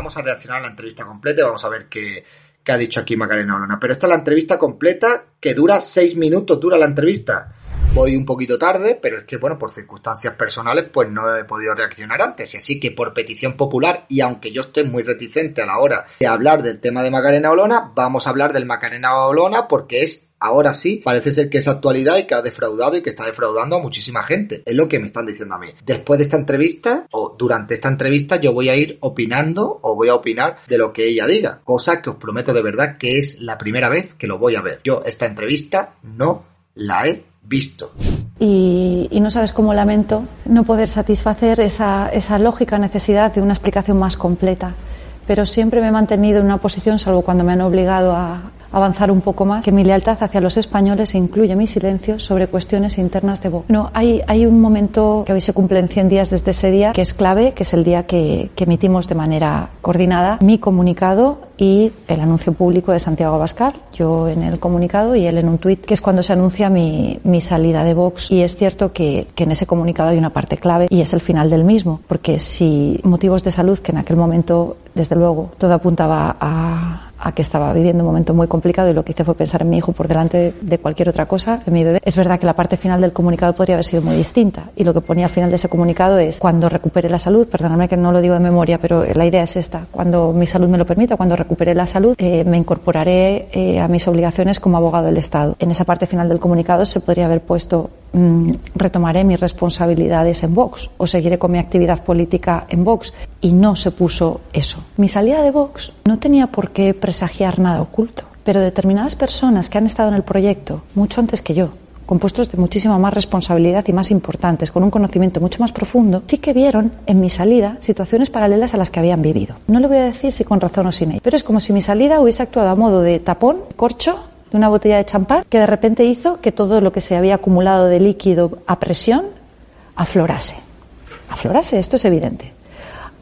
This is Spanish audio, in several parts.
Vamos a reaccionar a la entrevista completa y vamos a ver qué, qué ha dicho aquí Macarena Olona. Pero esta es la entrevista completa que dura seis minutos, dura la entrevista. Voy un poquito tarde, pero es que, bueno, por circunstancias personales, pues no he podido reaccionar antes. Y así que por petición popular, y aunque yo esté muy reticente a la hora de hablar del tema de Macarena Olona, vamos a hablar del Macarena Olona porque es ahora sí, parece ser que es actualidad y que ha defraudado y que está defraudando a muchísima gente. Es lo que me están diciendo a mí. Después de esta entrevista o durante esta entrevista yo voy a ir opinando o voy a opinar de lo que ella diga. Cosa que os prometo de verdad que es la primera vez que lo voy a ver. Yo esta entrevista no la he visto. Y, y, no sabes cómo lamento no poder satisfacer esa, esa lógica necesidad de una explicación más completa. Pero siempre me he mantenido en una posición, salvo cuando me han obligado a, avanzar un poco más, que mi lealtad hacia los españoles incluye mi silencio sobre cuestiones internas de Vox. No, hay, hay un momento que hoy se cumplen 100 días desde ese día, que es clave, que es el día que, que emitimos de manera coordinada mi comunicado y el anuncio público de Santiago Abascal, yo en el comunicado y él en un tuit, que es cuando se anuncia mi, mi salida de Vox. Y es cierto que, que, en ese comunicado hay una parte clave y es el final del mismo, porque si motivos de salud, que en aquel momento, desde luego, todo apuntaba a a que estaba viviendo un momento muy complicado y lo que hice fue pensar en mi hijo por delante de cualquier otra cosa, en mi bebé. Es verdad que la parte final del comunicado podría haber sido muy distinta y lo que ponía al final de ese comunicado es cuando recupere la salud, perdóname que no lo digo de memoria, pero la idea es esta, cuando mi salud me lo permita, cuando recupere la salud, eh, me incorporaré eh, a mis obligaciones como abogado del Estado. En esa parte final del comunicado se podría haber puesto mmm, retomaré mis responsabilidades en Vox o seguiré con mi actividad política en Vox. Y no se puso eso. Mi salida de Vox no tenía por qué presagiar nada oculto, pero determinadas personas que han estado en el proyecto mucho antes que yo, con puestos de muchísima más responsabilidad y más importantes, con un conocimiento mucho más profundo, sí que vieron en mi salida situaciones paralelas a las que habían vivido. No le voy a decir si con razón o sin ello, pero es como si mi salida hubiese actuado a modo de tapón, corcho de una botella de champán que de repente hizo que todo lo que se había acumulado de líquido a presión aflorase. Aflorase, esto es evidente,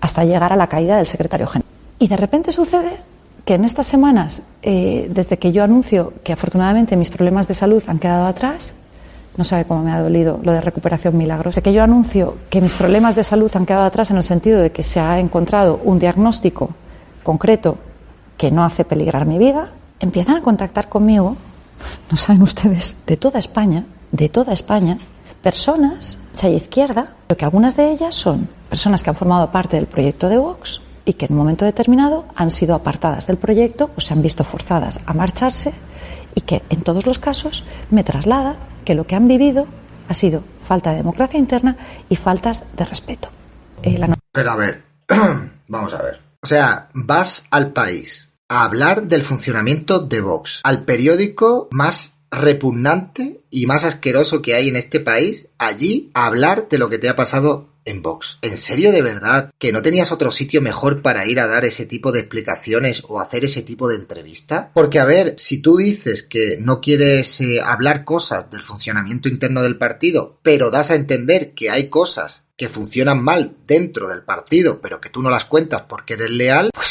hasta llegar a la caída del secretario general. Y de repente sucede que en estas semanas, eh, desde que yo anuncio que afortunadamente mis problemas de salud han quedado atrás, no sabe cómo me ha dolido lo de recuperación milagros, de que yo anuncio que mis problemas de salud han quedado atrás en el sentido de que se ha encontrado un diagnóstico concreto que no hace peligrar mi vida, empiezan a contactar conmigo, no saben ustedes, de toda España, de toda España, personas, y izquierda, pero que algunas de ellas son personas que han formado parte del proyecto de Vox y que en un momento determinado han sido apartadas del proyecto o se han visto forzadas a marcharse y que en todos los casos me traslada que lo que han vivido ha sido falta de democracia interna y faltas de respeto. Eh. Pero a ver, vamos a ver. O sea, vas al país a hablar del funcionamiento de Vox, al periódico más repugnante y más asqueroso que hay en este país, allí a hablar de lo que te ha pasado en Vox. ¿En serio de verdad que no tenías otro sitio mejor para ir a dar ese tipo de explicaciones o hacer ese tipo de entrevista? Porque a ver, si tú dices que no quieres eh, hablar cosas del funcionamiento interno del partido, pero das a entender que hay cosas que funcionan mal dentro del partido, pero que tú no las cuentas porque eres leal, pues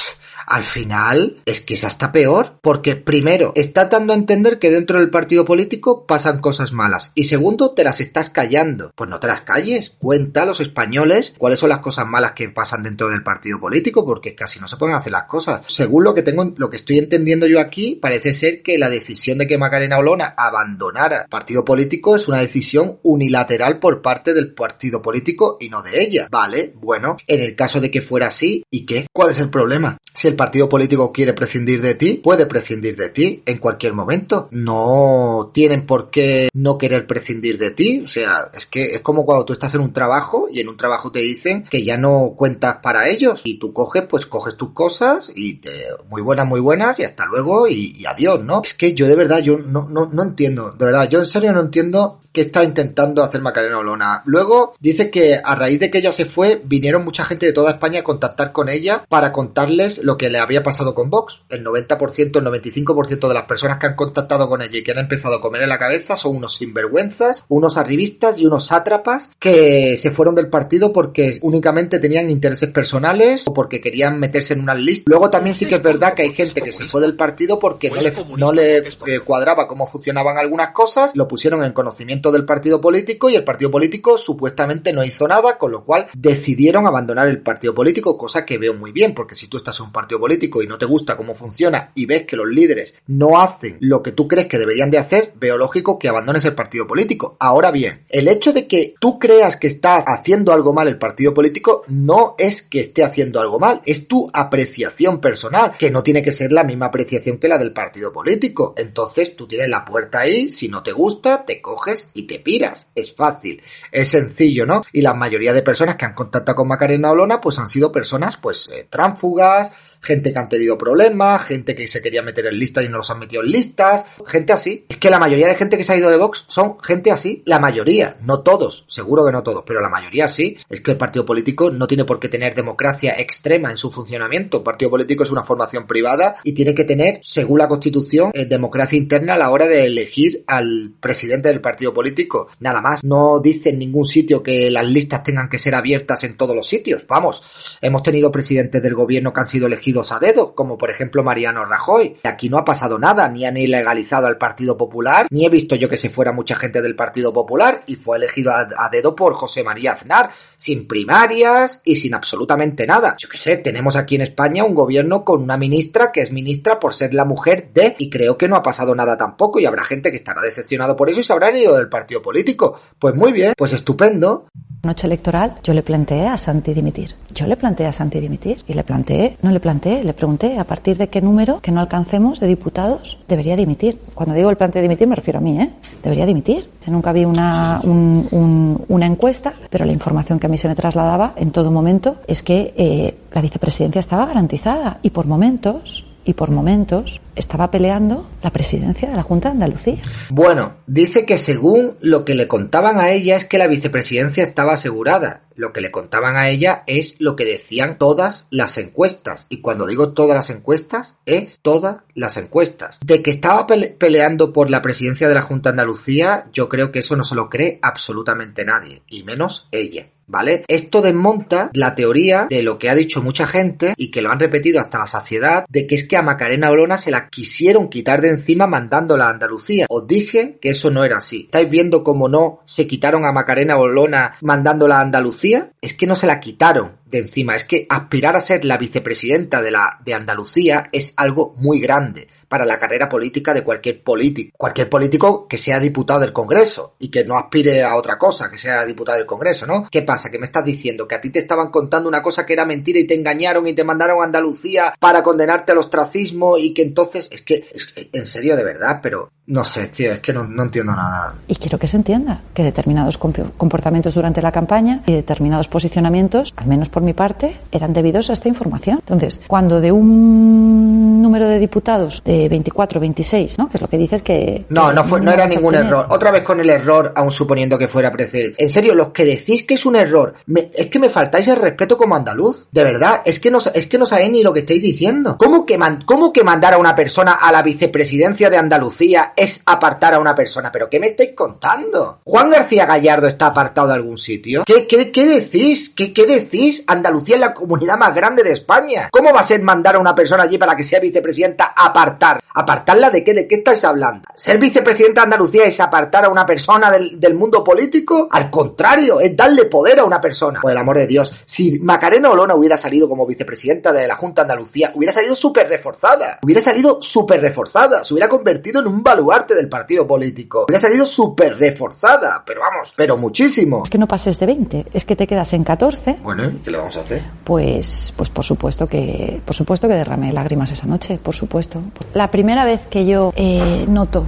al final es que es hasta peor, porque primero, estás dando a entender que dentro del partido político pasan cosas malas, y segundo, te las estás callando. Pues no te las calles, cuenta a los españoles cuáles son las cosas malas que pasan dentro del partido político, porque casi no se pueden hacer las cosas. Según lo que tengo, lo que estoy entendiendo yo aquí, parece ser que la decisión de que Macarena Olona abandonara el partido político es una decisión unilateral por parte del partido político y no de ella. Vale, bueno, en el caso de que fuera así, ¿y qué? ¿Cuál es el problema? Si el partido político quiere prescindir de ti, puede prescindir de ti en cualquier momento. No tienen por qué no querer prescindir de ti. O sea, es que es como cuando tú estás en un trabajo y en un trabajo te dicen que ya no cuentas para ellos y tú coges, pues coges tus cosas y te, muy buenas, muy buenas y hasta luego y, adiós, ¿no? Es que yo de verdad, yo no, no, no entiendo, de verdad, yo en serio no entiendo qué está intentando hacer Macarena Olona. Luego dice que a raíz de que ella se fue, vinieron mucha gente de toda España a contactar con ella para contarles lo que le había pasado con Vox. El 90%, el 95% de las personas que han contactado con ella y que han empezado a comer en la cabeza son unos sinvergüenzas, unos arribistas y unos sátrapas que se fueron del partido porque únicamente tenían intereses personales o porque querían meterse en una lista. Luego también sí que es verdad que hay gente que se fue del partido porque no le, no le eh, cuadraba cómo funcionaban algunas cosas, lo pusieron en conocimiento del partido político y el partido político supuestamente no hizo nada, con lo cual decidieron abandonar el partido político, cosa que veo muy bien, porque si tú estás en un partido político y no te gusta cómo funciona y ves que los líderes no hacen lo que tú crees que deberían de hacer, veo lógico que abandones el partido político. Ahora bien, el hecho de que tú creas que está haciendo algo mal el partido político no es que esté haciendo algo mal, es tu apreciación personal, que no tiene que ser la misma apreciación que la del partido político. Entonces tú tienes la puerta ahí, si no te gusta, te coges y te piras. Es fácil, es sencillo, ¿no? Y la mayoría de personas que han contactado con Macarena Olona, pues han sido personas, pues, eh, tránfugas, gente que han tenido problemas, gente que se quería meter en listas y no los han metido en listas, gente así. Es que la mayoría de gente que se ha ido de Vox son gente así, la mayoría, no todos, seguro que no todos, pero la mayoría sí. Es que el partido político no tiene por qué tener democracia extrema en su funcionamiento. Un partido político es una formación privada y tiene que tener, según la Constitución, eh, democracia interna a la hora de elegir al presidente del partido político. Nada más, no dice en ningún sitio que las listas tengan que ser abiertas en todos los sitios. Vamos, hemos tenido presidentes del gobierno que han sido elegidos a dedo, como por ejemplo Mariano Rajoy. Aquí no ha pasado nada, ni han ilegalizado al Partido Popular, ni he visto yo que se fuera mucha gente del Partido Popular y fue elegido a, dedo por José María Aznar, sin primarias y sin absolutamente nada. Yo qué sé, tenemos aquí en España un gobierno con una ministra que es ministra por ser la mujer de, y creo que no ha pasado nada tampoco, y habrá gente que estará decepcionado por eso y se habrán ido del partido político. Pues muy bien, pues estupendo noche electoral yo le planteé a Santi dimitir. Yo le planteé a Santi dimitir y le planteé, no le planteé, le pregunté a partir de qué número que no alcancemos de diputados debería dimitir. Cuando digo el planteé dimitir me refiero a mí, ¿eh? Debería dimitir. Nunca vi una, una encuesta, pero la información que a mí se me trasladaba en todo momento es que eh, la vicepresidencia estaba garantizada y por momentos y por momentos estaba peleando la presidencia de la Junta de Andalucía. Bueno, dice que según lo que le contaban a ella es que la vicepresidencia estaba asegurada. Lo que le contaban a ella es lo que decían todas las encuestas. Y cuando digo todas las encuestas, es todas las encuestas. De que estaba peleando por la presidencia de la Junta de Andalucía, yo creo que eso no se lo cree absolutamente nadie, y menos ella. ¿Vale? Esto desmonta la teoría de lo que ha dicho mucha gente y que lo han repetido hasta la saciedad de que es que a Macarena Olona se la quisieron quitar de encima mandándola a Andalucía. Os dije que eso no era así. ¿Estáis viendo cómo no se quitaron a Macarena Olona mandándola a Andalucía? Es que no se la quitaron de encima. Es que aspirar a ser la vicepresidenta de la de Andalucía es algo muy grande para la carrera política de cualquier político. Cualquier político que sea diputado del Congreso y que no aspire a otra cosa, que sea diputado del Congreso, ¿no? ¿Qué pasa? Que me estás diciendo que a ti te estaban contando una cosa que era mentira y te engañaron y te mandaron a Andalucía para condenarte al ostracismo y que entonces es que, es en serio de verdad, pero no sé, tío, es que no, no, entiendo nada. Y quiero que se entienda que determinados comportamientos durante la campaña y determinados posicionamientos, al menos por mi parte, eran debidos a esta información. Entonces, cuando de un número de diputados de 24, 26, ¿no? Que es lo que dices que... No, no, fue, no era ningún error. Otra vez con el error, aun suponiendo que fuera precedente. En serio, los que decís que es un error, es que me faltáis el respeto como andaluz. De verdad, es que no, es que no sabéis ni lo que estáis diciendo. ¿Cómo que, man, ¿Cómo que mandar a una persona a la vicepresidencia de Andalucía es apartar a una persona. ¿Pero qué me estáis contando? ¿Juan García Gallardo está apartado de algún sitio? ¿Qué, qué, qué decís? ¿Qué, decís? Andalucía es la comunidad más grande de España. ¿Cómo va a ser mandar a una persona allí para que sea vicepresidente vicepresidenta apartar. ¿Apartarla de qué? ¿De qué estáis hablando? ¿Ser vicepresidenta de Andalucía es apartar a una persona del, del mundo político? Al contrario, es darle poder a una persona. Por el amor de Dios, si Macarena Olona hubiera salido como vicepresidenta de la Junta de Andalucía, hubiera salido súper reforzada. Hubiera salido súper reforzada. Se hubiera convertido en un baluarte del partido político. Hubiera salido súper reforzada. Pero vamos, pero muchísimo. Es que no pases de 20, es que te quedas en 14. Bueno, ¿qué le vamos a hacer? Pues, pues por supuesto que, por supuesto que derramé lágrimas esa noche, por supuesto. La primera vez que yo eh, noto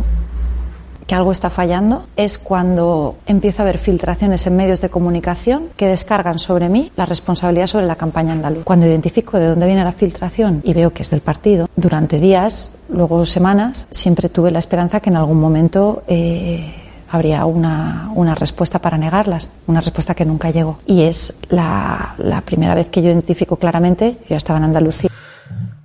que algo está fallando es cuando empiezo a haber filtraciones en medios de comunicación que descargan sobre mí la responsabilidad sobre la campaña andaluz. Cuando identifico de dónde viene la filtración y veo que es del partido, durante días, luego semanas, siempre tuve la esperanza que en algún momento eh, habría una, una, respuesta para negarlas, una respuesta que nunca llegó. Y es la, la primera vez que yo identifico claramente, yo estaba en Andalucía.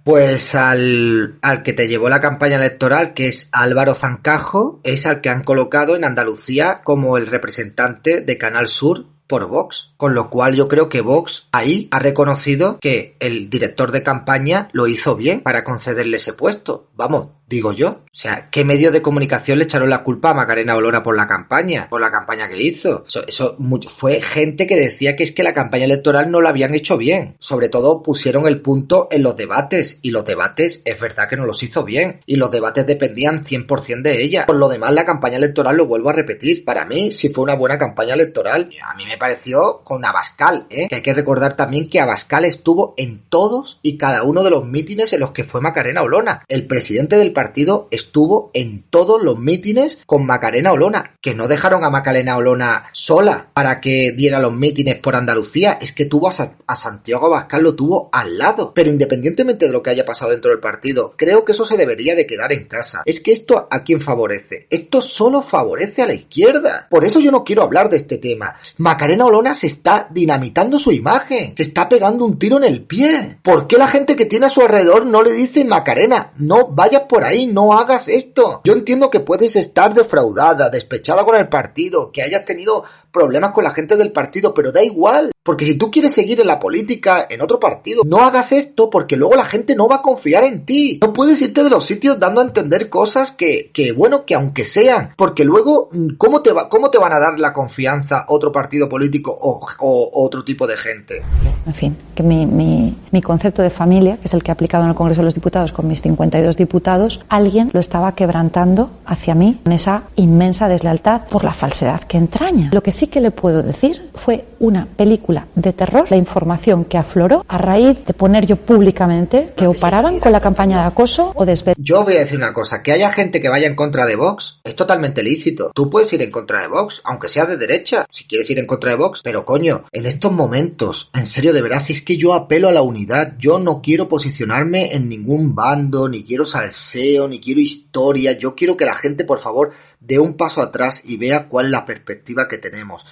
Pues al, al, que te llevó la campaña electoral, que es Álvaro Zancajo, es al que han colocado en Andalucía como el representante de Canal Sur por Vox. Con lo cual yo creo que Vox ahí ha reconocido que el director de campaña lo hizo bien para concederle ese puesto. Vamos, digo yo. O sea, ¿qué medios de comunicación le echaron la culpa a Macarena Olona por la campaña? Por la campaña que hizo. Eso, fue gente que decía que es que la campaña electoral no la habían hecho bien. Sobre todo pusieron el punto en los debates. Y los debates es verdad que no los hizo bien. Y los debates dependían 100% de ella. Por lo demás, la campaña electoral, lo vuelvo a repetir, para mí sí fue una buena campaña electoral. A mí me pareció Abascal, ¿eh? Que hay que recordar también que Abascal estuvo en todos y cada uno de los mítines en los que fue Macarena Olona. El presidente del partido estuvo en todos los mítines con Macarena Olona, que no dejaron a Macarena Olona sola para que diera los mítines por Andalucía, es que tuvo a, a Santiago Abascal, lo tuvo al lado. Pero independientemente de lo que haya pasado dentro del partido, creo que eso se debería de quedar en casa. Es que esto a quién favorece? Esto solo favorece a la izquierda. Por eso yo no quiero hablar de este tema. Macarena Olona se está dinamitando su imagen, se está pegando un tiro en el pie. ¿Por qué la gente que tiene a su alrededor no le dice Macarena, no vayas por ahí, no hagas esto? Yo entiendo que puedes estar defraudada, despechada con el partido, que hayas tenido problemas con la gente del partido, pero da igual. Porque si tú quieres seguir en la política, en otro partido, no hagas esto porque luego la gente no va a confiar en ti. No puedes irte de los sitios dando a entender cosas que, bueno, que aunque sean, porque luego, ¿cómo te, va, ¿cómo te van a dar la confianza otro partido político o, o, o otro tipo de gente? En fin, que mi, mi, mi, concepto de familia, que es el que he aplicado en el Congreso de los Diputados con mis 52 diputados, alguien lo estaba quebrantando hacia mí con esa inmensa deslealtad por la falsedad que entraña. Lo que sí que le puedo decir fue una película de terror la información que afloró a raíz de poner yo públicamente que o paraban con la campaña de acoso o desver. Yo voy a decir una cosa, que haya gente que vaya en contra de Vox es totalmente lícito. Tú puedes ir en contra de Vox, aunque sea de derecha, si quieres ir en contra de Vox, pero coño, en estos momentos, en serio, de verdad, si es que yo apelo a la unidad, yo no quiero posicionarme en ningún bando, ni quiero salseo, ni quiero historia, yo quiero que la gente, por favor, dé un paso atrás y vea cuál es la perspectiva que tenemos.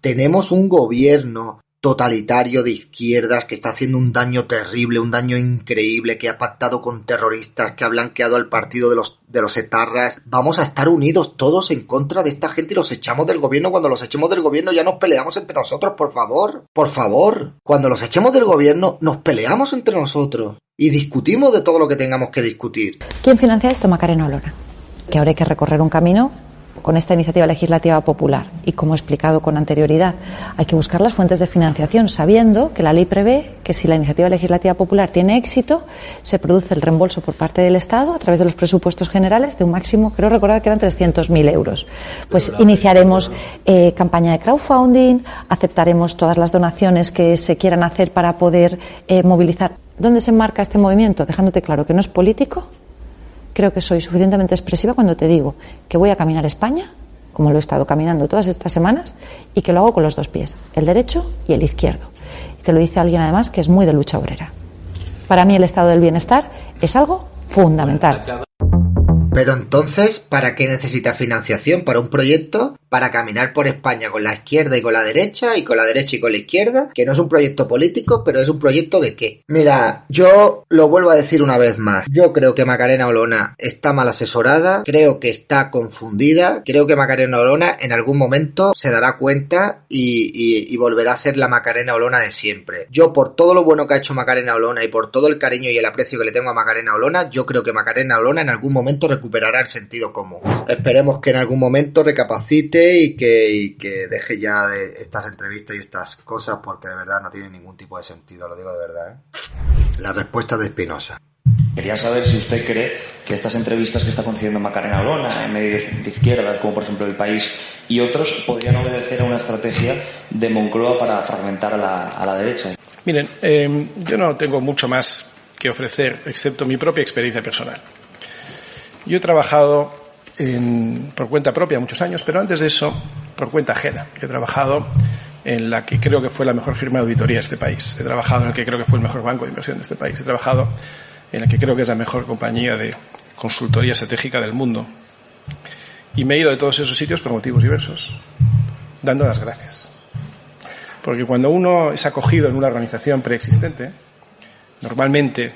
Tenemos un gobierno totalitario de izquierdas que está haciendo un daño terrible, un daño increíble, que ha pactado con terroristas, que ha blanqueado al partido de los, de los etarras. Vamos a estar unidos todos en contra de esta gente y los echamos del gobierno. Cuando los echemos del gobierno ya nos peleamos entre nosotros, por favor. Por favor. Cuando los echemos del gobierno nos peleamos entre nosotros y discutimos de todo lo que tengamos que discutir. ¿Quién financia esto? Macarena Olona. Que ahora hay que recorrer un camino con esta iniciativa legislativa popular. Y como he explicado con anterioridad, hay que buscar las fuentes de financiación, sabiendo que la ley prevé que si la iniciativa legislativa popular tiene éxito, se produce el reembolso por parte del Estado a través de los presupuestos generales de un máximo, creo recordar que eran 300.000 euros. Pues iniciaremos eh, campaña de crowdfunding, aceptaremos todas las donaciones que se quieran hacer para poder eh, movilizar. ¿Dónde se enmarca este movimiento? Dejándote claro que no es político, creo que soy suficientemente expresiva cuando te digo que voy a caminar España, como lo he estado caminando todas estas semanas, y que lo hago con los dos pies, el derecho y el izquierdo. Y te lo dice alguien además que es muy de lucha obrera. Para mí el estado del bienestar es algo fundamental. Pero entonces, ¿para qué necesita financiación? ¿Para un proyecto? ¿Para caminar por España con la izquierda y con la derecha? ¿Y con la derecha y con la izquierda? Que no es un proyecto político, pero es un proyecto de qué? Mira, yo lo vuelvo a decir una vez más. Yo creo que Macarena Olona está mal asesorada, creo que está confundida, creo que Macarena Olona en algún momento se dará cuenta y, y volverá a ser la Macarena Olona de siempre. Yo, por todo lo bueno que ha hecho Macarena Olona y por todo el cariño y el aprecio que le tengo a Macarena Olona, yo creo que Macarena Olona en algún momento recuperará el sentido común. Esperemos que en algún momento recapacite y que, que deje ya de estas entrevistas y estas cosas porque de verdad no tiene ningún tipo de sentido, lo digo de verdad. ¿eh? La respuesta de Espinosa. Quería saber si usted cree que estas entrevistas que está concediendo Macarena Olona en medios de izquierda, como por ejemplo El País y otros, podrían obedecer a una estrategia de Moncloa para fragmentar a la, a la derecha. Miren, eh, yo no tengo mucho más que ofrecer, excepto mi propia experiencia personal. Yo he trabajado en, por cuenta propia muchos años, pero antes de eso, por cuenta ajena. He trabajado en la que creo que fue la mejor firma de auditoría de este país. He trabajado en el que creo que fue el mejor banco de inversión de este país. He trabajado en el que creo que es la mejor compañía de consultoría estratégica del mundo. Y me he ido de todos esos sitios por motivos diversos, dando las gracias. Porque cuando uno es acogido en una organización preexistente, normalmente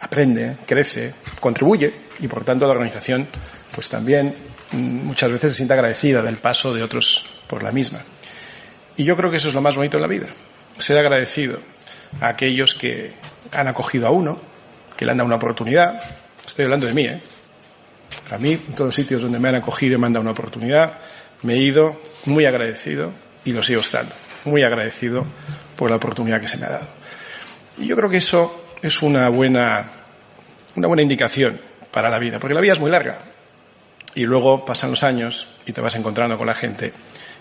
aprende, crece, contribuye y por tanto la organización pues también mm, muchas veces se siente agradecida del paso de otros por la misma. Y yo creo que eso es lo más bonito en la vida, ser agradecido a aquellos que han acogido a uno, que le han dado una oportunidad. Estoy hablando de mí, ¿eh? A mí, en todos los sitios donde me han acogido y me han dado una oportunidad, me he ido muy agradecido y lo sigo estando, muy agradecido por la oportunidad que se me ha dado. Y yo creo que eso es una buena, una buena indicación para la vida, porque la vida es muy larga. Y luego pasan los años y te vas encontrando con la gente.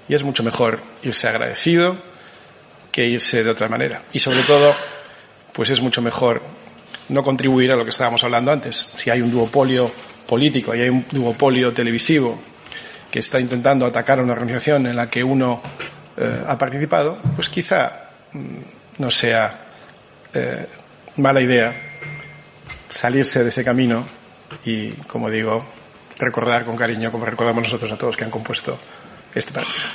Y es mucho mejor irse agradecido que irse de otra manera. Y sobre todo, pues es mucho mejor no contribuir a lo que estábamos hablando antes. Si hay un duopolio político y hay un duopolio televisivo que está intentando atacar a una organización en la que uno eh, ha participado, pues quizá mm, no sea eh, mala idea salirse de ese camino y, como digo, recordar con cariño, como recordamos nosotros a todos que han compuesto este partido.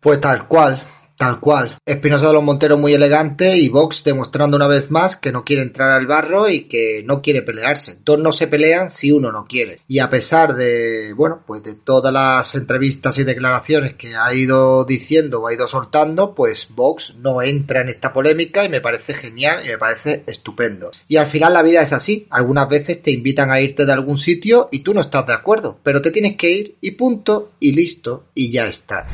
Pues tal cual, Tal cual. Espinosa de los Monteros muy elegante y Vox demostrando una vez más que no quiere entrar al barro y que no quiere pelearse. Dos no se pelean si uno no quiere. Y a pesar de, bueno, pues de todas las entrevistas y declaraciones que ha ido diciendo o ha ido soltando, pues Vox no entra en esta polémica y me parece genial y me parece estupendo. Y al final la vida es así. Algunas veces te invitan a irte de algún sitio y tú no estás de acuerdo, pero te tienes que ir y punto y listo y ya está.